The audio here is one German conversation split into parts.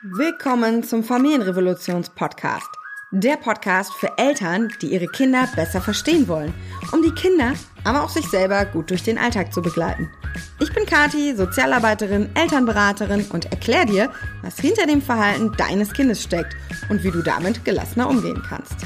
Willkommen zum Familienrevolutions-Podcast. Der Podcast für Eltern, die ihre Kinder besser verstehen wollen, um die Kinder, aber auch sich selber gut durch den Alltag zu begleiten. Ich bin Kati, Sozialarbeiterin, Elternberaterin und erkläre dir, was hinter dem Verhalten deines Kindes steckt und wie du damit gelassener umgehen kannst.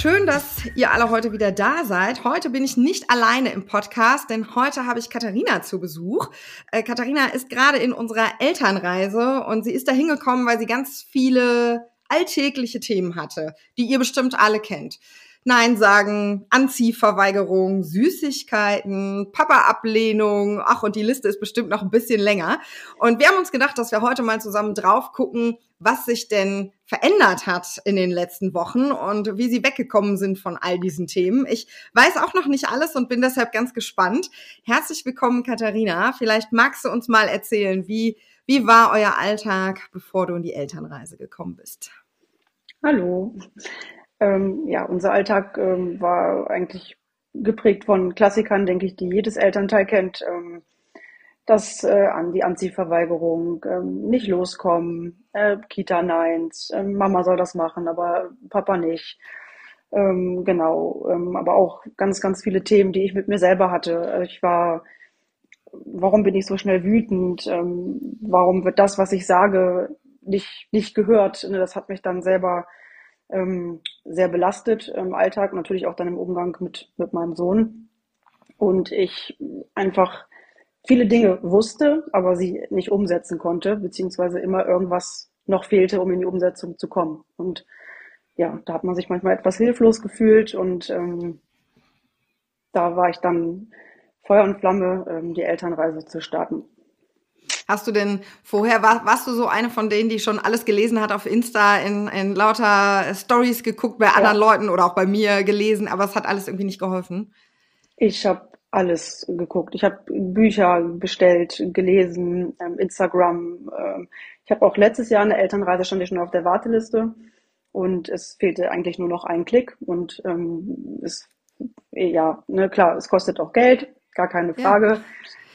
Schön, dass ihr alle heute wieder da seid. Heute bin ich nicht alleine im Podcast, denn heute habe ich Katharina zu Besuch. Äh, Katharina ist gerade in unserer Elternreise und sie ist da hingekommen, weil sie ganz viele alltägliche Themen hatte, die ihr bestimmt alle kennt. Nein sagen, Anziehverweigerung, Süßigkeiten, Papa-Ablehnung, ach, und die Liste ist bestimmt noch ein bisschen länger. Und wir haben uns gedacht, dass wir heute mal zusammen drauf gucken, was sich denn verändert hat in den letzten Wochen und wie sie weggekommen sind von all diesen Themen. Ich weiß auch noch nicht alles und bin deshalb ganz gespannt. Herzlich willkommen, Katharina. Vielleicht magst du uns mal erzählen, wie, wie war euer Alltag, bevor du in die Elternreise gekommen bist? Hallo. Ähm, ja, unser Alltag ähm, war eigentlich geprägt von Klassikern, denke ich, die jedes Elternteil kennt. Ähm, das äh, an die Anziehverweigerung, ähm, nicht loskommen, äh, Kita Neins, äh, Mama soll das machen, aber Papa nicht. Ähm, genau, ähm, aber auch ganz, ganz viele Themen, die ich mit mir selber hatte. Ich war, warum bin ich so schnell wütend? Ähm, warum wird das, was ich sage, nicht, nicht gehört? Ne, das hat mich dann selber ähm, sehr belastet im Alltag, natürlich auch dann im Umgang mit, mit meinem Sohn. Und ich einfach viele Dinge wusste, aber sie nicht umsetzen konnte, beziehungsweise immer irgendwas noch fehlte, um in die Umsetzung zu kommen. Und ja, da hat man sich manchmal etwas hilflos gefühlt und ähm, da war ich dann Feuer und Flamme, ähm, die Elternreise zu starten. Hast du denn vorher, war, warst du so eine von denen, die schon alles gelesen hat auf Insta, in, in lauter Stories geguckt bei anderen ja. Leuten oder auch bei mir gelesen, aber es hat alles irgendwie nicht geholfen? Ich habe alles geguckt. Ich habe Bücher bestellt, gelesen, ähm, Instagram. Ähm, ich habe auch letztes Jahr eine Elternreise stand ich schon auf der Warteliste und es fehlte eigentlich nur noch ein Klick und ähm, es ja, ne, klar, es kostet auch Geld, gar keine Frage. Ja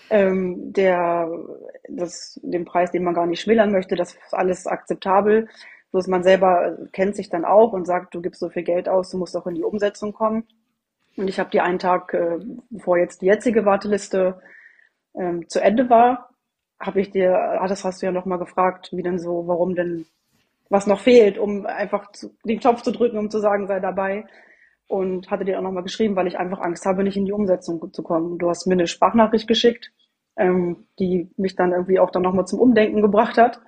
ähm, der, das, den Preis, den man gar nicht schmälern möchte, das ist alles akzeptabel. Bloß man selber kennt sich dann auch und sagt, du gibst so viel Geld aus, du musst auch in die Umsetzung kommen. Und ich habe die einen Tag, äh, bevor jetzt die jetzige Warteliste ähm, zu Ende war, habe ich dir, ah, das hast du ja nochmal gefragt, wie denn so, warum denn, was noch fehlt, um einfach zu, den Knopf zu drücken, um zu sagen, sei dabei und hatte dir auch nochmal geschrieben, weil ich einfach Angst habe, nicht in die Umsetzung zu kommen. Du hast mir eine Sprachnachricht geschickt, ähm, die mich dann irgendwie auch dann nochmal zum Umdenken gebracht hat.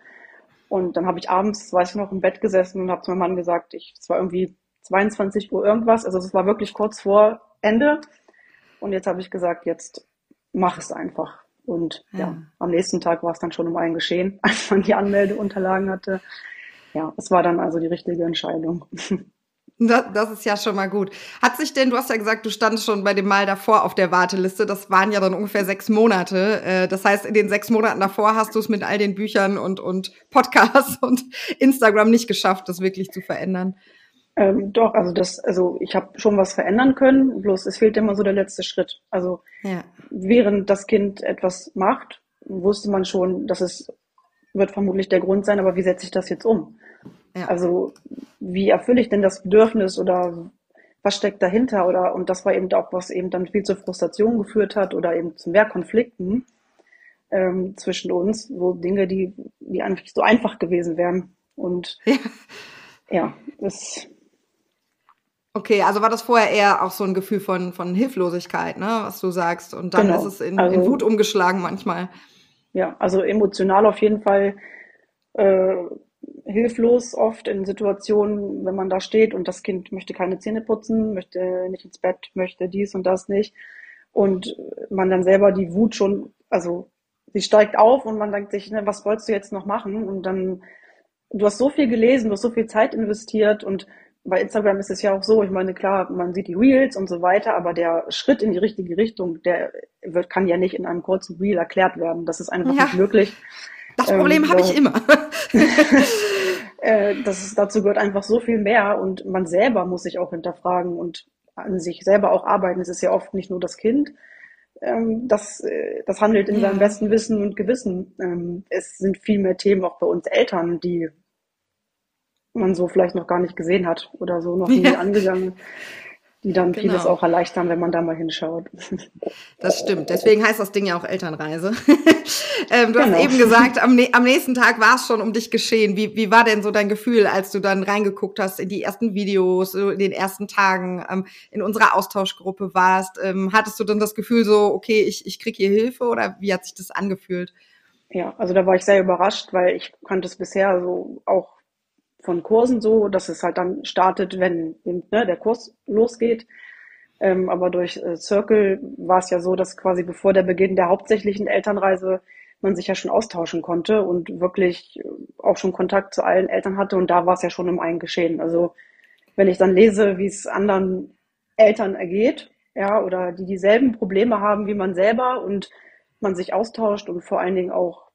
Und dann habe ich abends, weiß ich noch, im Bett gesessen und habe zu meinem Mann gesagt, ich, es war irgendwie 22 Uhr irgendwas, also es war wirklich kurz vor Ende. Und jetzt habe ich gesagt, jetzt mach es einfach. Und ja. ja, am nächsten Tag war es dann schon um einen geschehen, als man die Anmeldeunterlagen hatte. Ja, es war dann also die richtige Entscheidung. Das, das ist ja schon mal gut. Hat sich denn, du hast ja gesagt, du standst schon bei dem Mal davor auf der Warteliste. Das waren ja dann ungefähr sechs Monate. Äh, das heißt, in den sechs Monaten davor hast du es mit all den Büchern und, und Podcasts und Instagram nicht geschafft, das wirklich zu verändern. Ähm, doch, also das, also ich habe schon was verändern können, bloß es fehlt immer so der letzte Schritt. Also ja. während das Kind etwas macht, wusste man schon, dass es wird vermutlich der Grund sein, aber wie setze ich das jetzt um? Ja. Also wie erfülle ich denn das Bedürfnis oder was steckt dahinter? Oder und das war eben auch, was eben dann viel zur Frustration geführt hat oder eben zu mehr Konflikten ähm, zwischen uns, wo Dinge, die, die einfach so einfach gewesen wären. Und ja, ja das Okay, also war das vorher eher auch so ein Gefühl von, von Hilflosigkeit, ne, was du sagst. Und dann genau. ist es in, also, in Wut umgeschlagen manchmal. Ja, also emotional auf jeden Fall äh, hilflos oft in Situationen, wenn man da steht und das Kind möchte keine Zähne putzen, möchte nicht ins Bett, möchte dies und das nicht. Und man dann selber die Wut schon, also sie steigt auf und man denkt sich, ne, was wolltest du jetzt noch machen? Und dann, du hast so viel gelesen, du hast so viel Zeit investiert und bei Instagram ist es ja auch so, ich meine, klar, man sieht die Reels und so weiter, aber der Schritt in die richtige Richtung, der wird, kann ja nicht in einem kurzen Reel erklärt werden. Das ist einfach ja. nicht möglich. Das Problem ähm, habe ich immer. äh, das ist, dazu gehört einfach so viel mehr und man selber muss sich auch hinterfragen und an sich selber auch arbeiten. Es ist ja oft nicht nur das Kind, ähm, das, äh, das handelt in ja. seinem besten Wissen und Gewissen. Ähm, es sind viel mehr Themen auch bei uns Eltern, die man so vielleicht noch gar nicht gesehen hat oder so noch nie ja. angegangen die dann genau. vieles auch erleichtern, wenn man da mal hinschaut. Das stimmt. Deswegen heißt das Ding ja auch Elternreise. ähm, du genau. hast eben gesagt, am, am nächsten Tag war es schon um dich geschehen. Wie, wie war denn so dein Gefühl, als du dann reingeguckt hast in die ersten Videos, in den ersten Tagen, ähm, in unserer Austauschgruppe warst? Ähm, hattest du dann das Gefühl so, okay, ich, ich krieg hier Hilfe oder wie hat sich das angefühlt? Ja, also da war ich sehr überrascht, weil ich kannte es bisher so auch von Kursen so, dass es halt dann startet, wenn ne, der Kurs losgeht. Ähm, aber durch äh, Circle war es ja so, dass quasi bevor der Beginn der hauptsächlichen Elternreise man sich ja schon austauschen konnte und wirklich äh, auch schon Kontakt zu allen Eltern hatte und da war es ja schon im einen geschehen. Also wenn ich dann lese, wie es anderen Eltern ergeht, ja, oder die dieselben Probleme haben wie man selber und man sich austauscht und vor allen Dingen auch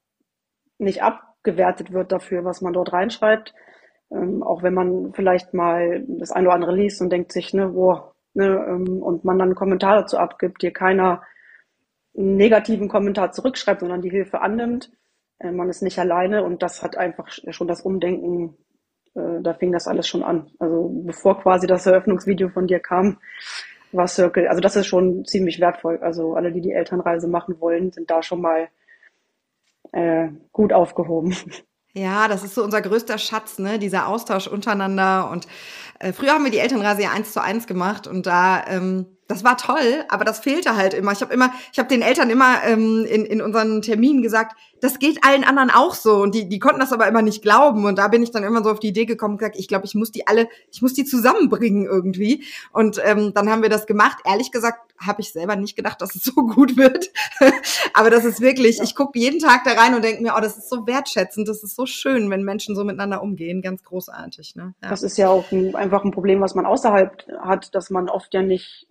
nicht abgewertet wird dafür, was man dort reinschreibt, ähm, auch wenn man vielleicht mal das eine oder andere liest und denkt sich, ne, boah, ne, ähm, und man dann einen Kommentar dazu abgibt, dir keiner einen negativen Kommentar zurückschreibt, sondern die Hilfe annimmt. Äh, man ist nicht alleine und das hat einfach schon das Umdenken, äh, da fing das alles schon an. Also bevor quasi das Eröffnungsvideo von dir kam, war Circle, also das ist schon ziemlich wertvoll. Also alle, die die Elternreise machen wollen, sind da schon mal äh, gut aufgehoben. Ja, das ist so unser größter Schatz, ne? Dieser Austausch untereinander. Und äh, früher haben wir die Elternreise ja eins zu eins gemacht und da ähm, das war toll, aber das fehlte halt immer. Ich habe immer, ich habe den Eltern immer ähm, in, in unseren Terminen gesagt, das geht allen anderen auch so und die, die konnten das aber immer nicht glauben und da bin ich dann immer so auf die Idee gekommen und gesagt, ich glaube, ich muss die alle, ich muss die zusammenbringen irgendwie und ähm, dann haben wir das gemacht. Ehrlich gesagt habe ich selber nicht gedacht, dass es so gut wird, aber das ist wirklich, ja. ich gucke jeden Tag da rein und denke mir, oh, das ist so wertschätzend, das ist so schön, wenn Menschen so miteinander umgehen, ganz großartig. Ne? Ja. Das ist ja auch ein, einfach ein Problem, was man außerhalb hat, dass man oft ja nicht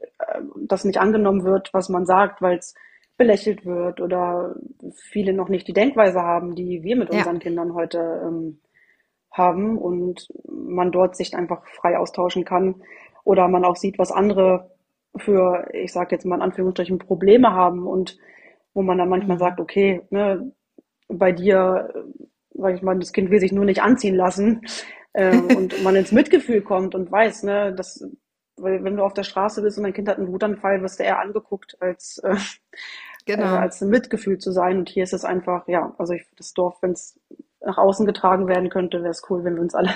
das nicht angenommen wird, was man sagt, weil es belächelt wird oder viele noch nicht die Denkweise haben, die wir mit unseren ja. Kindern heute ähm, haben und man dort sich einfach frei austauschen kann oder man auch sieht, was andere für, ich sage jetzt mal in Anführungsstrichen, Probleme haben und wo man dann manchmal mhm. sagt, okay, ne, bei dir, sag ich mal, das Kind will sich nur nicht anziehen lassen äh, und man ins Mitgefühl kommt und weiß, ne, dass weil wenn du auf der Straße bist und dein Kind hat einen Wutanfall, wirst du eher angeguckt, als, äh, genau. äh, als ein Mitgefühl zu sein. Und hier ist es einfach, ja, also ich, das Dorf, wenn es nach außen getragen werden könnte, wäre es cool, wenn wir uns alle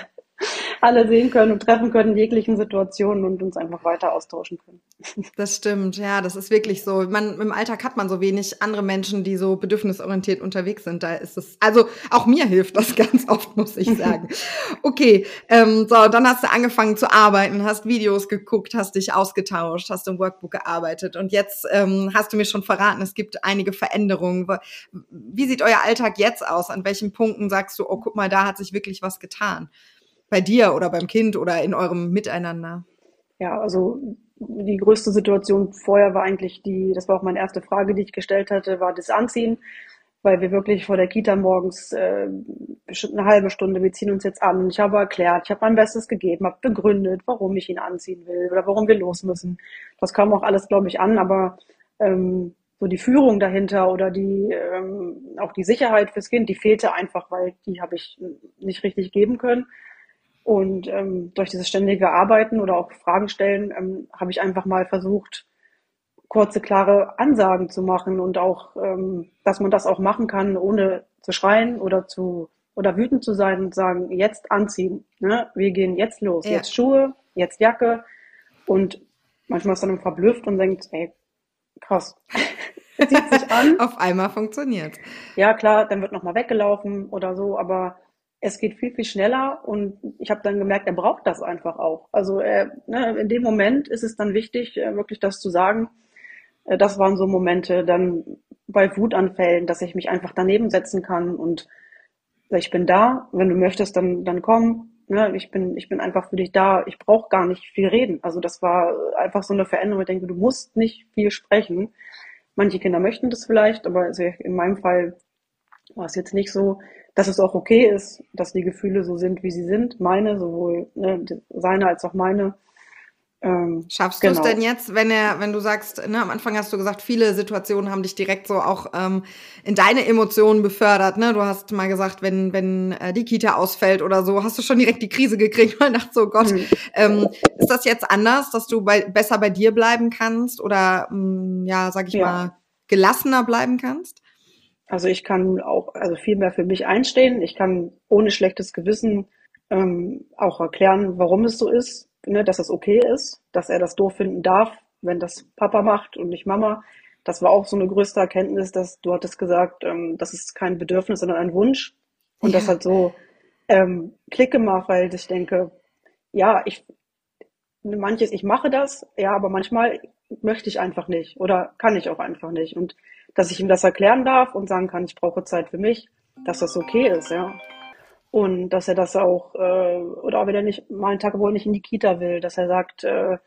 alle sehen können und treffen können in jeglichen Situationen und uns einfach weiter austauschen können. Das stimmt, ja, das ist wirklich so. Man, Im Alltag hat man so wenig andere Menschen, die so bedürfnisorientiert unterwegs sind. Da ist es, also auch mir hilft das ganz oft, muss ich sagen. Okay, ähm, so, dann hast du angefangen zu arbeiten, hast Videos geguckt, hast dich ausgetauscht, hast im Workbook gearbeitet und jetzt ähm, hast du mir schon verraten, es gibt einige Veränderungen. Wie sieht euer Alltag jetzt aus? An welchen Punkten sagst du, oh, guck mal, da hat sich wirklich was getan? Bei dir oder beim Kind oder in eurem Miteinander? Ja, also die größte Situation vorher war eigentlich die, das war auch meine erste Frage, die ich gestellt hatte, war das Anziehen, weil wir wirklich vor der Kita morgens äh, bestimmt eine halbe Stunde, wir ziehen uns jetzt an. Ich habe erklärt, ich habe mein Bestes gegeben, habe begründet, warum ich ihn anziehen will oder warum wir los müssen. Das kam auch alles, glaube ich, an, aber ähm, so die Führung dahinter oder die ähm, auch die Sicherheit fürs Kind, die fehlte einfach, weil die habe ich nicht richtig geben können. Und ähm, durch dieses ständige Arbeiten oder auch Fragen stellen ähm, habe ich einfach mal versucht, kurze, klare Ansagen zu machen und auch, ähm, dass man das auch machen kann, ohne zu schreien oder zu oder wütend zu sein und sagen, jetzt anziehen. Ne? Wir gehen jetzt los. Ja. Jetzt Schuhe, jetzt Jacke. Und manchmal ist man dann verblüfft und denkt, ey, krass. Zieht sich an. Auf einmal funktioniert. Ja, klar, dann wird nochmal weggelaufen oder so, aber es geht viel, viel schneller und ich habe dann gemerkt, er braucht das einfach auch. Also er, ne, in dem Moment ist es dann wichtig, äh, wirklich das zu sagen. Äh, das waren so Momente dann bei Wutanfällen, dass ich mich einfach daneben setzen kann und ich bin da, wenn du möchtest, dann, dann komm. Ne, ich bin, ich bin einfach für dich da. Ich brauche gar nicht viel reden. Also das war einfach so eine Veränderung. Ich denke, du musst nicht viel sprechen. Manche Kinder möchten das vielleicht, aber in meinem Fall war es jetzt nicht so dass es auch okay ist, dass die Gefühle so sind, wie sie sind, meine, sowohl ne, seine als auch meine. Ähm, Schaffst genau. du es denn jetzt, wenn er, wenn du sagst, ne, am Anfang hast du gesagt, viele Situationen haben dich direkt so auch ähm, in deine Emotionen befördert, ne? Du hast mal gesagt, wenn, wenn äh, die Kita ausfällt oder so, hast du schon direkt die Krise gekriegt, weil dachte so, Gott, mhm. ähm, ist das jetzt anders, dass du bei, besser bei dir bleiben kannst oder mh, mm, ja, sag ich ja. mal, gelassener bleiben kannst? Also ich kann auch also viel mehr für mich einstehen. Ich kann ohne schlechtes Gewissen ähm, auch erklären, warum es so ist ne, dass es okay ist, dass er das doof finden darf, wenn das Papa macht und nicht Mama. Das war auch so eine größte Erkenntnis, dass du hattest gesagt, ähm, das ist kein Bedürfnis, sondern ein Wunsch. Und ja. das hat so ähm, Klick gemacht, weil ich denke, ja, ich manches, ich mache das, ja, aber manchmal möchte ich einfach nicht oder kann ich auch einfach nicht. Und dass ich ihm das erklären darf und sagen kann, ich brauche Zeit für mich, dass das okay ist, ja. Und dass er das auch, äh, oder auch wenn er nicht mal einen Tag, wo er nicht in die Kita will, dass er sagt, äh,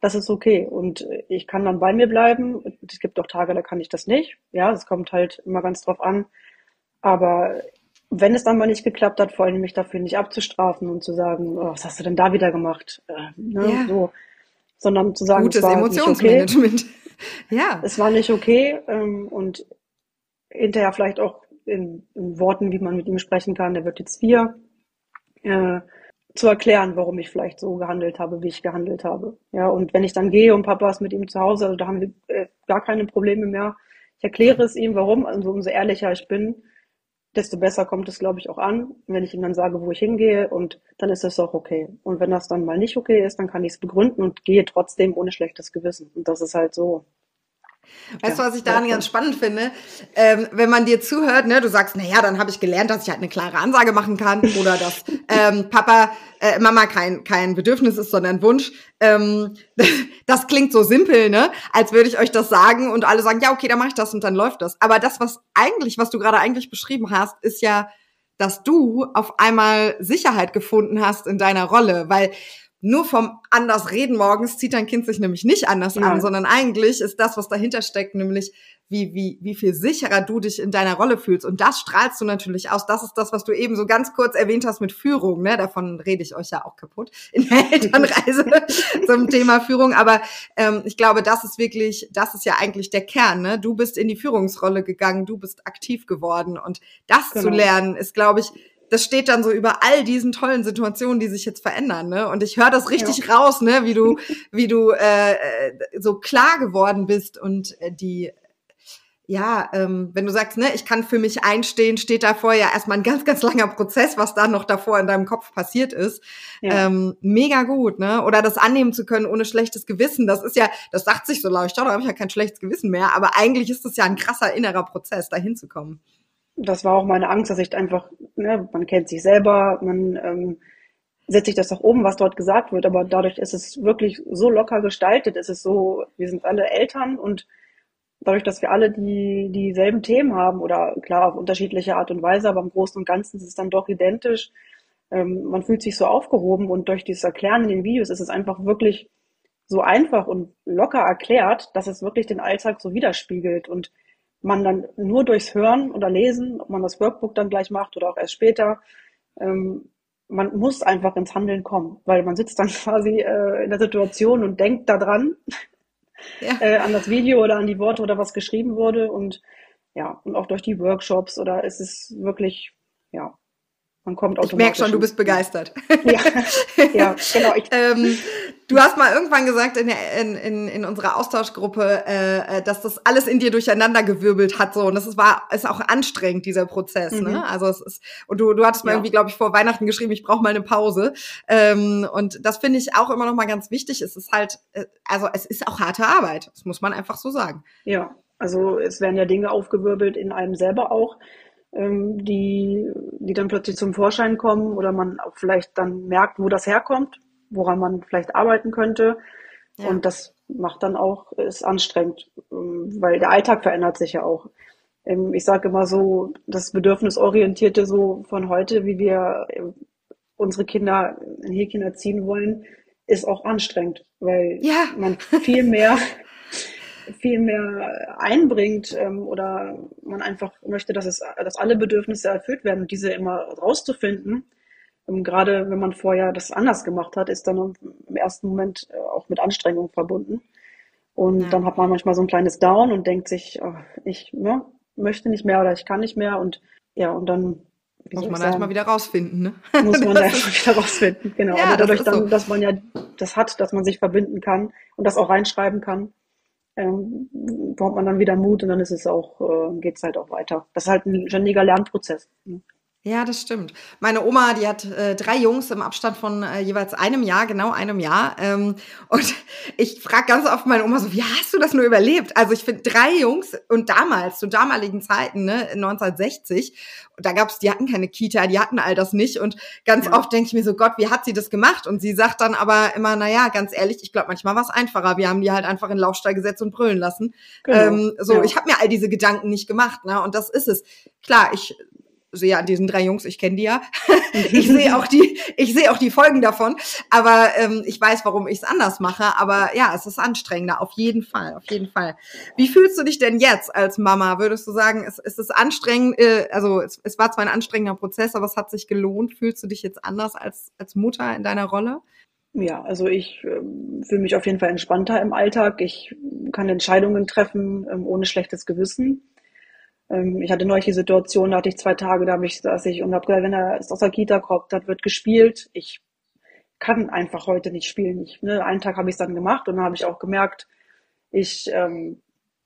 das ist okay. Und ich kann dann bei mir bleiben. Es gibt auch Tage, da kann ich das nicht. Ja, es kommt halt immer ganz drauf an. Aber wenn es dann mal nicht geklappt hat, vor allem mich dafür nicht abzustrafen und zu sagen, oh, was hast du denn da wieder gemacht? Äh, ne, ja. so. Sondern zu sagen, Gutes Emotionsmanagement. Okay. Ja. Es war nicht okay. Ähm, und hinterher vielleicht auch in, in, Worten, wie man mit ihm sprechen kann, der wird jetzt vier, äh, zu erklären, warum ich vielleicht so gehandelt habe, wie ich gehandelt habe. Ja, und wenn ich dann gehe und Papa ist mit ihm zu Hause, also da haben wir äh, gar keine Probleme mehr. Ich erkläre es ihm, warum, also umso ehrlicher ich bin, desto besser kommt es, glaube ich, auch an, wenn ich ihm dann sage, wo ich hingehe und dann ist es auch okay. Und wenn das dann mal nicht okay ist, dann kann ich es begründen und gehe trotzdem ohne schlechtes Gewissen. Und das ist halt so Weißt du, was ich daran ganz spannend finde? Ähm, wenn man dir zuhört, ne, du sagst, na ja, dann habe ich gelernt, dass ich halt eine klare Ansage machen kann oder dass ähm, Papa, äh, Mama kein kein Bedürfnis ist, sondern Wunsch. Ähm, das klingt so simpel, ne? Als würde ich euch das sagen und alle sagen, ja, okay, dann mache ich das und dann läuft das. Aber das, was eigentlich, was du gerade eigentlich beschrieben hast, ist ja, dass du auf einmal Sicherheit gefunden hast in deiner Rolle, weil nur vom anders reden morgens zieht dein Kind sich nämlich nicht anders ja. an, sondern eigentlich ist das, was dahinter steckt, nämlich wie, wie, wie viel sicherer du dich in deiner Rolle fühlst. Und das strahlst du natürlich aus. Das ist das, was du eben so ganz kurz erwähnt hast mit Führung. Ne? Davon rede ich euch ja auch kaputt in der Elternreise zum Thema Führung. Aber ähm, ich glaube, das ist wirklich, das ist ja eigentlich der Kern. Ne? Du bist in die Führungsrolle gegangen, du bist aktiv geworden. Und das genau. zu lernen, ist, glaube ich, das steht dann so über all diesen tollen Situationen, die sich jetzt verändern, ne? Und ich höre das richtig ja. raus, ne? Wie du, wie du äh, so klar geworden bist und äh, die ja, ähm, wenn du sagst, ne, ich kann für mich einstehen, steht davor ja erstmal ein ganz, ganz langer Prozess, was da noch davor in deinem Kopf passiert ist. Ja. Ähm, mega gut, ne? Oder das annehmen zu können ohne schlechtes Gewissen. Das ist ja, das sagt sich so leicht, da habe ich ja kein schlechtes Gewissen mehr, aber eigentlich ist das ja ein krasser innerer Prozess, dahin zu kommen das war auch meine Angst, dass ich einfach, ne, man kennt sich selber, man ähm, setzt sich das auch um, was dort gesagt wird, aber dadurch ist es wirklich so locker gestaltet, ist es so, wir sind alle Eltern und dadurch, dass wir alle die dieselben Themen haben oder klar auf unterschiedliche Art und Weise, aber im Großen und Ganzen ist es dann doch identisch. Ähm, man fühlt sich so aufgehoben und durch dieses Erklären in den Videos ist es einfach wirklich so einfach und locker erklärt, dass es wirklich den Alltag so widerspiegelt und man dann nur durchs Hören oder Lesen, ob man das Workbook dann gleich macht oder auch erst später, ähm, man muss einfach ins Handeln kommen, weil man sitzt dann quasi äh, in der Situation und denkt daran, ja. äh, an das Video oder an die Worte oder was geschrieben wurde und ja, und auch durch die Workshops oder es ist wirklich, ja, man kommt automatisch. Ich merke schon, du bist begeistert. Ja, ja genau. ähm, du hast mal irgendwann gesagt in, der, in, in, in unserer Austauschgruppe, äh, äh, dass das alles in dir durcheinander gewirbelt hat. So. Und das ist, war, ist auch anstrengend, dieser Prozess. Ne? Mhm. Ne? Also es ist, und du, du hattest mal ja. irgendwie, glaube ich, vor Weihnachten geschrieben, ich brauche mal eine Pause. Ähm, und das finde ich auch immer noch mal ganz wichtig. Es ist halt, äh, also es ist auch harte Arbeit. Das muss man einfach so sagen. Ja, also es werden ja Dinge aufgewirbelt in einem selber auch ähm, die, die dann plötzlich zum Vorschein kommen oder man auch vielleicht dann merkt, wo das herkommt, woran man vielleicht arbeiten könnte. Ja. Und das macht dann auch, ist anstrengend, ähm, weil der Alltag verändert sich ja auch. Ähm, ich sage immer so, das Bedürfnisorientierte so von heute, wie wir äh, unsere Kinder in Häkchen erziehen wollen, ist auch anstrengend, weil ja. man viel mehr viel mehr einbringt ähm, oder man einfach möchte, dass es, dass alle Bedürfnisse erfüllt werden und diese immer rauszufinden, ähm, gerade wenn man vorher das anders gemacht hat, ist dann im ersten Moment äh, auch mit Anstrengung verbunden. Und ja. dann hat man manchmal so ein kleines Down und denkt sich, oh, ich ne, möchte nicht mehr oder ich kann nicht mehr. Und ja, und dann muss man halt mal wieder rausfinden, ne? Muss man halt mal wieder rausfinden, genau. Ja, Aber dadurch dann, so. dass man ja das hat, dass man sich verbinden kann und das auch reinschreiben kann, ähm, bekommt man dann wieder Mut und dann ist es auch, äh, geht es halt auch weiter. Das ist halt ein ständiger Lernprozess. Ne? Ja, das stimmt. Meine Oma, die hat äh, drei Jungs im Abstand von äh, jeweils einem Jahr, genau einem Jahr. Ähm, und ich frage ganz oft meine Oma so, wie hast du das nur überlebt? Also ich finde drei Jungs und damals, zu damaligen Zeiten, ne, 1960, da gab's, die hatten keine Kita, die hatten all das nicht. Und ganz ja. oft denke ich mir so, Gott, wie hat sie das gemacht? Und sie sagt dann aber immer, na ja, ganz ehrlich, ich glaube, manchmal war es einfacher. Wir haben die halt einfach in Laufstall gesetzt und brüllen lassen. Genau. Ähm, so, ja. ich habe mir all diese Gedanken nicht gemacht, ne? Und das ist es. Klar, ich sehe an diesen drei Jungs, ich kenne die ja. ich sehe auch die, ich sehe auch die Folgen davon. Aber ähm, ich weiß, warum ich es anders mache. Aber ja, es ist anstrengender, auf jeden Fall, auf jeden Fall. Wie fühlst du dich denn jetzt als Mama? Würdest du sagen, es, es ist anstrengend, äh, also es, es war zwar ein anstrengender Prozess, aber es hat sich gelohnt. Fühlst du dich jetzt anders als, als Mutter in deiner Rolle? Ja, also ich äh, fühle mich auf jeden Fall entspannter im Alltag. Ich kann Entscheidungen treffen ähm, ohne schlechtes Gewissen. Ähm, ich hatte neulich die Situation, da hatte ich zwei Tage, da habe ich, saß ich und habe gesagt, wenn er aus der Kita kommt, das wird gespielt. Ich kann einfach heute nicht spielen. Ich, ne, einen Tag habe ich es dann gemacht und dann habe ich auch gemerkt, ich ähm,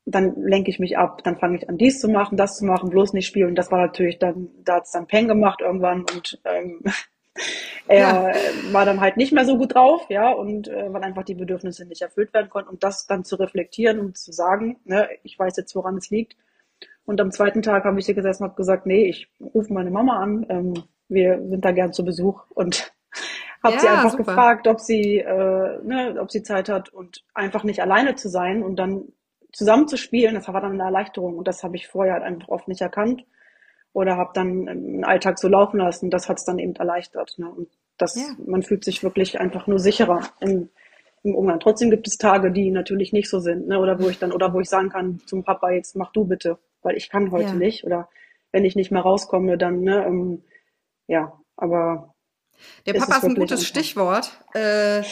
dann lenke ich mich ab, dann fange ich an, dies zu machen, das zu machen, bloß nicht spielen. Das war natürlich dann, da hat es dann Peng gemacht irgendwann und ähm, er ja. war dann halt nicht mehr so gut drauf, ja, und äh, weil einfach die Bedürfnisse nicht erfüllt werden konnten. Und das dann zu reflektieren und zu sagen, ne, ich weiß jetzt, woran es liegt, und am zweiten Tag habe ich hier gesessen und habe gesagt, nee, ich rufe meine Mama an. Ähm, wir sind da gern zu Besuch und habe ja, sie einfach super. gefragt, ob sie, äh, ne, ob sie Zeit hat und einfach nicht alleine zu sein und dann zusammen zu spielen. Das war dann eine Erleichterung und das habe ich vorher halt einfach oft nicht erkannt oder habe dann den Alltag so laufen lassen. Das hat es dann eben erleichtert. Ne? Und das, ja. man fühlt sich wirklich einfach nur sicherer im, im Umgang. Trotzdem gibt es Tage, die natürlich nicht so sind, ne? oder wo ich dann oder wo ich sagen kann zum Papa jetzt mach du bitte weil ich kann heute ja. nicht oder wenn ich nicht mehr rauskomme, dann, ne, ähm, ja, aber. Der Papa ist ein gutes einfach. Stichwort. Äh,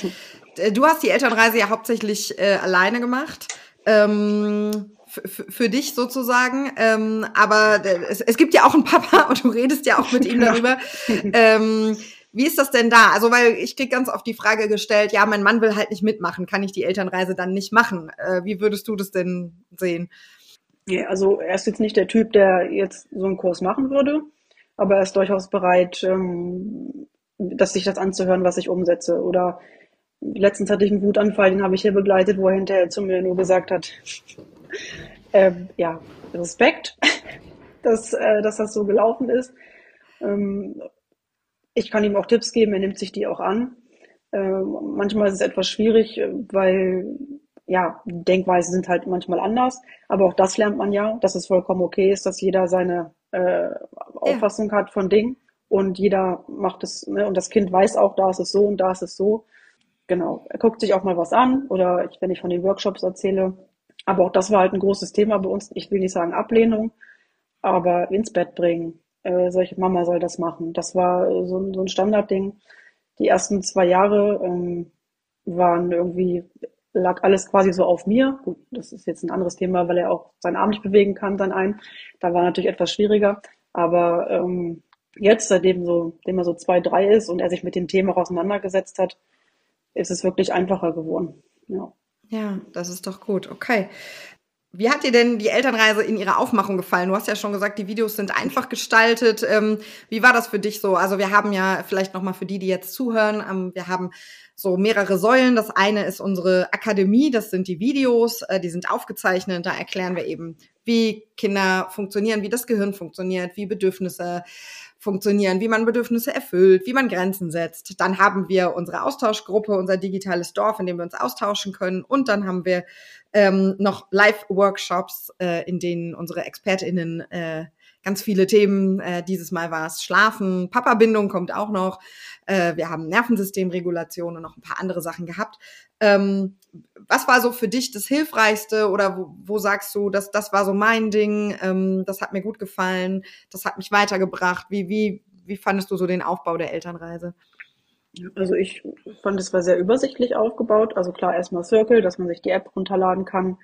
du hast die Elternreise ja hauptsächlich äh, alleine gemacht. Ähm, für dich sozusagen. Ähm, aber es, es, gibt ja auch einen Papa und du redest ja auch mit ihm darüber. ähm, wie ist das denn da? Also, weil ich krieg ganz oft die Frage gestellt, ja, mein Mann will halt nicht mitmachen, kann ich die Elternreise dann nicht machen? Äh, wie würdest du das denn sehen? Nee, also er ist jetzt nicht der Typ, der jetzt so einen Kurs machen würde, aber er ist durchaus bereit, ähm, dass sich das anzuhören, was ich umsetze. Oder letztens hatte ich einen Wutanfall, den habe ich hier begleitet, wo er hinterher zu mir nur gesagt hat, ähm, ja, Respekt, dass, äh, dass das so gelaufen ist. Ähm, ich kann ihm auch Tipps geben, er nimmt sich die auch an. Äh, manchmal ist es etwas schwierig, weil ja, Denkweisen sind halt manchmal anders, aber auch das lernt man ja, dass es vollkommen okay ist, dass jeder seine äh, Auffassung ja. hat von Dingen und jeder macht es, ne, und das Kind weiß auch, da ist es so und da ist es so. Genau, er guckt sich auch mal was an oder ich, wenn ich von den Workshops erzähle, aber auch das war halt ein großes Thema bei uns. Ich will nicht sagen Ablehnung, aber ins Bett bringen. Äh, solche Mama soll das machen. Das war so, so ein Standardding. Die ersten zwei Jahre ähm, waren irgendwie lag alles quasi so auf mir. Gut, das ist jetzt ein anderes Thema, weil er auch seinen Arm nicht bewegen kann, dann ein. Da war natürlich etwas schwieriger. Aber ähm, jetzt, seitdem so, dem er so zwei, drei ist und er sich mit dem Thema auseinandergesetzt hat, ist es wirklich einfacher geworden. Ja. Ja, das ist doch gut. Okay. Wie hat dir denn die Elternreise in ihrer Aufmachung gefallen? Du hast ja schon gesagt, die Videos sind einfach gestaltet. Ähm, wie war das für dich so? Also wir haben ja vielleicht noch mal für die, die jetzt zuhören, ähm, wir haben so mehrere Säulen. Das eine ist unsere Akademie, das sind die Videos, äh, die sind aufgezeichnet. Da erklären wir eben, wie Kinder funktionieren, wie das Gehirn funktioniert, wie Bedürfnisse funktionieren, wie man Bedürfnisse erfüllt, wie man Grenzen setzt. Dann haben wir unsere Austauschgruppe, unser digitales Dorf, in dem wir uns austauschen können. Und dann haben wir ähm, noch Live-Workshops, äh, in denen unsere ExpertInnen äh, ganz viele Themen. Äh, dieses Mal war es Schlafen, Papa-Bindung kommt auch noch. Äh, wir haben Nervensystemregulation und noch ein paar andere Sachen gehabt. Ähm, was war so für dich das Hilfreichste oder wo, wo sagst du, dass das war so mein Ding, ähm, das hat mir gut gefallen, das hat mich weitergebracht. Wie, wie, wie fandest du so den Aufbau der Elternreise? Also ich fand, es war sehr übersichtlich aufgebaut. Also klar, erstmal Circle, dass man sich die App runterladen kann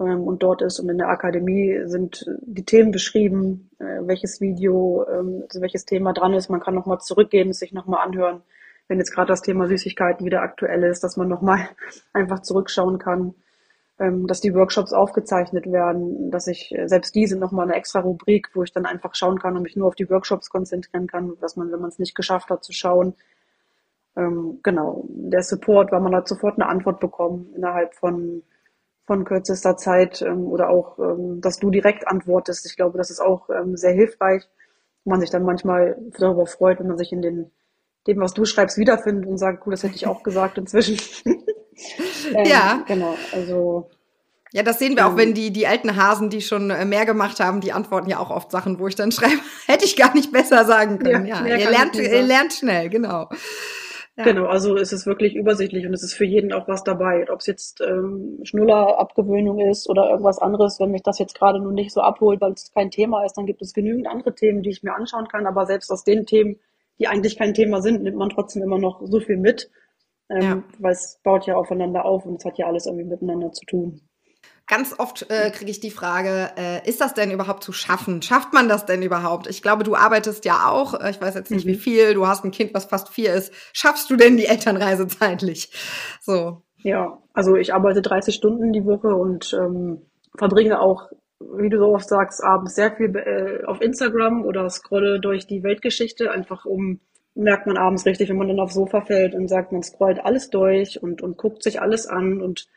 ähm, und dort ist. Und in der Akademie sind die Themen beschrieben, äh, welches Video, ähm, also welches Thema dran ist. Man kann nochmal zurückgehen, sich nochmal anhören, wenn jetzt gerade das Thema Süßigkeiten wieder aktuell ist, dass man nochmal einfach zurückschauen kann, ähm, dass die Workshops aufgezeichnet werden, dass ich, äh, selbst die sind nochmal eine extra Rubrik, wo ich dann einfach schauen kann und mich nur auf die Workshops konzentrieren kann, was man, wenn man es nicht geschafft hat, zu schauen, ähm, genau, der Support, weil man hat sofort eine Antwort bekommen innerhalb von, von kürzester Zeit ähm, oder auch, ähm, dass du direkt antwortest. Ich glaube, das ist auch ähm, sehr hilfreich, wo man sich dann manchmal darüber freut, wenn man sich in den, dem, was du schreibst, wiederfindet und sagt, cool, das hätte ich auch gesagt inzwischen. Ähm, ja. Genau, also ja, das sehen wir auch, wenn die, die alten Hasen, die schon äh, mehr gemacht haben, die antworten ja auch oft Sachen, wo ich dann schreibe, hätte ich gar nicht besser sagen können. Ja, ja ihr, lernt, ihr lernt schnell, genau. Ja. Genau, also es ist wirklich übersichtlich und es ist für jeden auch was dabei. Ob es jetzt ähm, Schnuller-Abgewöhnung ist oder irgendwas anderes, wenn mich das jetzt gerade nur nicht so abholt, weil es kein Thema ist, dann gibt es genügend andere Themen, die ich mir anschauen kann. Aber selbst aus den Themen, die eigentlich kein Thema sind, nimmt man trotzdem immer noch so viel mit, ähm, ja. weil es baut ja aufeinander auf und es hat ja alles irgendwie miteinander zu tun. Ganz oft äh, kriege ich die Frage, äh, ist das denn überhaupt zu schaffen? Schafft man das denn überhaupt? Ich glaube, du arbeitest ja auch, äh, ich weiß jetzt nicht mhm. wie viel, du hast ein Kind, was fast vier ist. Schaffst du denn die Elternreise zeitlich? So. Ja, also ich arbeite 30 Stunden die Woche und ähm, verbringe auch, wie du so oft sagst, abends sehr viel äh, auf Instagram oder scrolle durch die Weltgeschichte, einfach um merkt man abends richtig, wenn man dann aufs Sofa fällt und sagt, man scrollt alles durch und, und guckt sich alles an und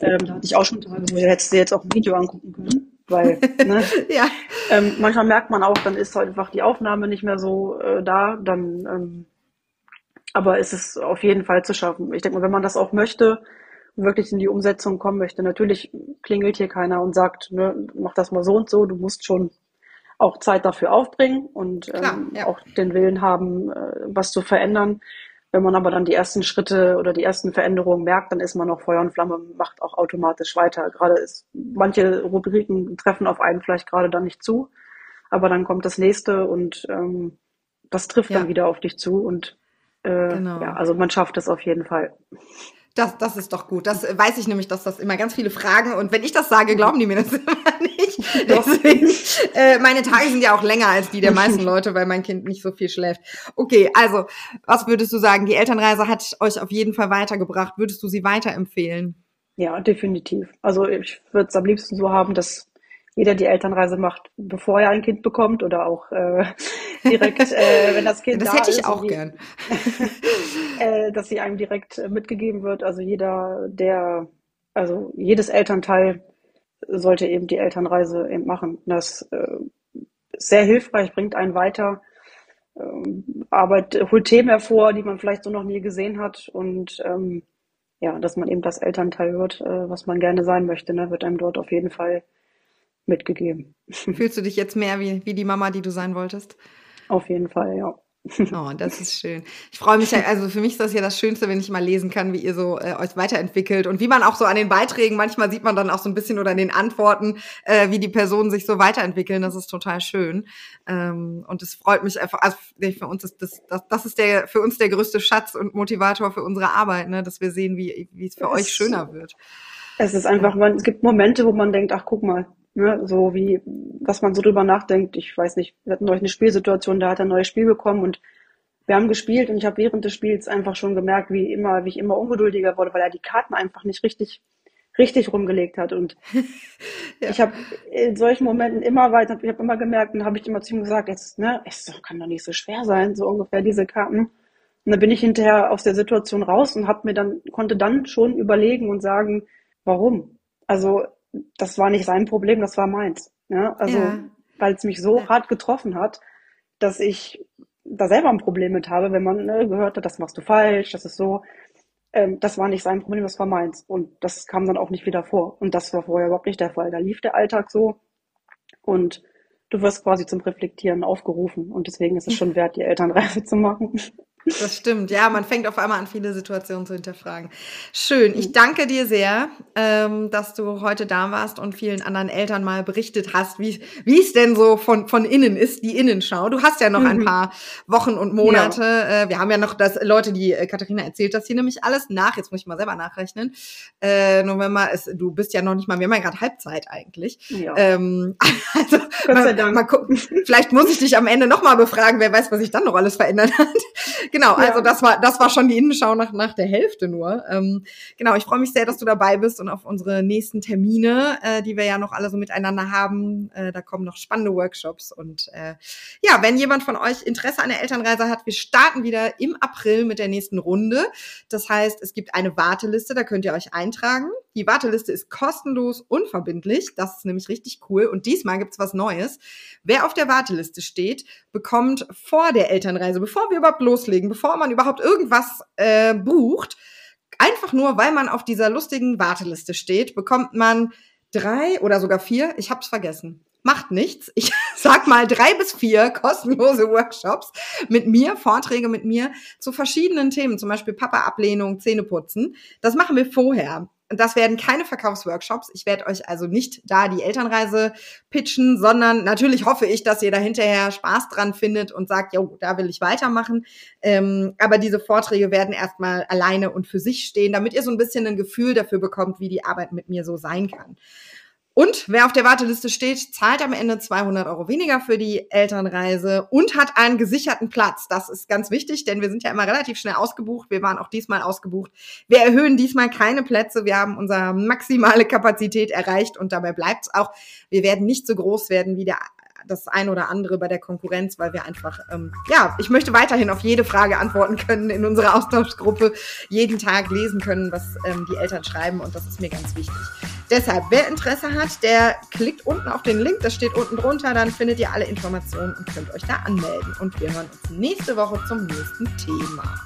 ähm, da hatte ich auch schon Tage, wo ich hättest du jetzt auch ein Video angucken können. Weil, ne? ja. Ähm, manchmal merkt man auch, dann ist halt einfach die Aufnahme nicht mehr so äh, da, dann ähm, aber ist es auf jeden Fall zu schaffen. Ich denke mal, wenn man das auch möchte, wirklich in die Umsetzung kommen möchte, natürlich klingelt hier keiner und sagt, ne, mach das mal so und so, du musst schon auch Zeit dafür aufbringen und Klar, ähm, ja. auch den Willen haben, äh, was zu verändern. Wenn man aber dann die ersten Schritte oder die ersten Veränderungen merkt, dann ist man noch Feuer und Flamme, macht auch automatisch weiter. Gerade ist, manche Rubriken treffen auf einen vielleicht gerade dann nicht zu, aber dann kommt das nächste und ähm, das trifft ja. dann wieder auf dich zu und äh, genau. ja, also man schafft es auf jeden Fall. Das, das ist doch gut. Das weiß ich nämlich, dass das immer ganz viele Fragen und wenn ich das sage, glauben die mir das immer nicht. Deswegen, äh, meine Tage sind ja auch länger als die der meisten Leute, weil mein Kind nicht so viel schläft. Okay, also, was würdest du sagen? Die Elternreise hat euch auf jeden Fall weitergebracht. Würdest du sie weiterempfehlen? Ja, definitiv. Also ich würde es am liebsten so haben, dass jeder die Elternreise macht, bevor er ein Kind bekommt oder auch äh, direkt, äh, wenn das Kind das da hätte ich ist. auch gern. äh, dass sie einem direkt äh, mitgegeben wird. Also jeder, der, also jedes Elternteil sollte eben die Elternreise eben machen. Das äh, ist sehr hilfreich, bringt einen weiter, ähm, Arbeit, holt Themen hervor, die man vielleicht so noch nie gesehen hat und ähm, ja, dass man eben das Elternteil wird, äh, was man gerne sein möchte, ne, wird einem dort auf jeden Fall mitgegeben. Fühlst du dich jetzt mehr wie, wie die Mama, die du sein wolltest? Auf jeden Fall, ja. Oh, das ist schön. Ich freue mich also für mich ist das ja das Schönste, wenn ich mal lesen kann, wie ihr so äh, euch weiterentwickelt und wie man auch so an den Beiträgen, manchmal sieht man dann auch so ein bisschen oder an den Antworten, äh, wie die Personen sich so weiterentwickeln. Das ist total schön. Ähm, und es freut mich einfach, also für uns ist das, das, das ist der, für uns der größte Schatz und Motivator für unsere Arbeit, ne, dass wir sehen, wie, wie es für es, euch schöner wird. Es ist einfach, man, es gibt Momente, wo man denkt, ach guck mal, Ne, so wie, was man so drüber nachdenkt. Ich weiß nicht, wir hatten neulich eine Spielsituation, da hat er ein neues Spiel bekommen und wir haben gespielt und ich habe während des Spiels einfach schon gemerkt, wie immer, wie ich immer ungeduldiger wurde, weil er die Karten einfach nicht richtig, richtig rumgelegt hat. Und ja. ich habe in solchen Momenten immer weiter, ich habe immer gemerkt, und habe ich immer zu ihm gesagt, jetzt, ne, es kann doch nicht so schwer sein, so ungefähr diese Karten. Und dann bin ich hinterher aus der Situation raus und habe mir dann, konnte dann schon überlegen und sagen, warum? Also das war nicht sein Problem, das war meins. Ja? Also, ja. weil es mich so ja. hart getroffen hat, dass ich da selber ein Problem mit habe, wenn man ne, gehört hat, das machst du falsch, das ist so. Ähm, das war nicht sein Problem, das war meins. Und das kam dann auch nicht wieder vor. Und das war vorher überhaupt nicht der Fall. Da lief der Alltag so. Und du wirst quasi zum Reflektieren aufgerufen. Und deswegen ist es schon wert, die Elternreise zu machen. Das stimmt, ja, man fängt auf einmal an, viele Situationen zu hinterfragen. Schön, ich danke dir sehr, ähm, dass du heute da warst und vielen anderen Eltern mal berichtet hast, wie wie es denn so von, von innen ist, die Innenschau. Du hast ja noch ein mhm. paar Wochen und Monate. Ja. Äh, wir haben ja noch das, Leute, die äh, Katharina erzählt das hier nämlich alles nach. Jetzt muss ich mal selber nachrechnen. Äh, November ist, du bist ja noch nicht mal, wir haben ja gerade Halbzeit eigentlich. Ja. Ähm, also, Gott sei Dank. Mal, mal gucken. Vielleicht muss ich dich am Ende nochmal befragen, wer weiß, was sich dann noch alles verändert hat. genau, ja. also das war, das war schon die Innenschau nach, nach der Hälfte nur. Ähm, genau, ich freue mich sehr, dass du dabei bist und auf unsere nächsten Termine, äh, die wir ja noch alle so miteinander haben. Äh, da kommen noch spannende Workshops. Und äh, ja, wenn jemand von euch Interesse an der Elternreise hat, wir starten wieder im April mit der nächsten Runde. Das heißt, es gibt eine Warteliste, da könnt ihr euch eintragen. Die Warteliste ist kostenlos, unverbindlich. Das ist nämlich richtig cool. Und diesmal gibt's was Neues. Wer auf der Warteliste steht, bekommt vor der Elternreise, bevor wir überhaupt loslegen, bevor man überhaupt irgendwas äh, bucht, einfach nur, weil man auf dieser lustigen Warteliste steht, bekommt man drei oder sogar vier, ich hab's vergessen, macht nichts. Ich sag mal drei bis vier kostenlose Workshops mit mir, Vorträge mit mir zu verschiedenen Themen, zum Beispiel Papa-Ablehnung, Zähneputzen. Das machen wir vorher. Das werden keine Verkaufsworkshops. Ich werde euch also nicht da die Elternreise pitchen, sondern natürlich hoffe ich, dass ihr da hinterher Spaß dran findet und sagt, jo, da will ich weitermachen. Ähm, aber diese Vorträge werden erstmal alleine und für sich stehen, damit ihr so ein bisschen ein Gefühl dafür bekommt, wie die Arbeit mit mir so sein kann. Und wer auf der Warteliste steht, zahlt am Ende 200 Euro weniger für die Elternreise und hat einen gesicherten Platz. Das ist ganz wichtig, denn wir sind ja immer relativ schnell ausgebucht. Wir waren auch diesmal ausgebucht. Wir erhöhen diesmal keine Plätze. Wir haben unsere maximale Kapazität erreicht und dabei bleibt es auch. Wir werden nicht so groß werden wie der das ein oder andere bei der Konkurrenz, weil wir einfach, ähm, ja, ich möchte weiterhin auf jede Frage antworten können in unserer Austauschgruppe, jeden Tag lesen können, was ähm, die Eltern schreiben und das ist mir ganz wichtig. Deshalb, wer Interesse hat, der klickt unten auf den Link, das steht unten drunter, dann findet ihr alle Informationen und könnt euch da anmelden. Und wir hören uns nächste Woche zum nächsten Thema.